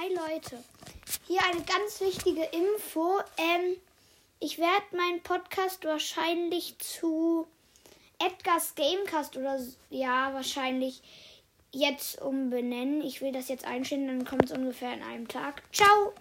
Hi Leute, hier eine ganz wichtige Info. Ähm, ich werde meinen Podcast wahrscheinlich zu Edgar's Gamecast oder ja, wahrscheinlich jetzt umbenennen. Ich will das jetzt einstellen, dann kommt es ungefähr in einem Tag. Ciao!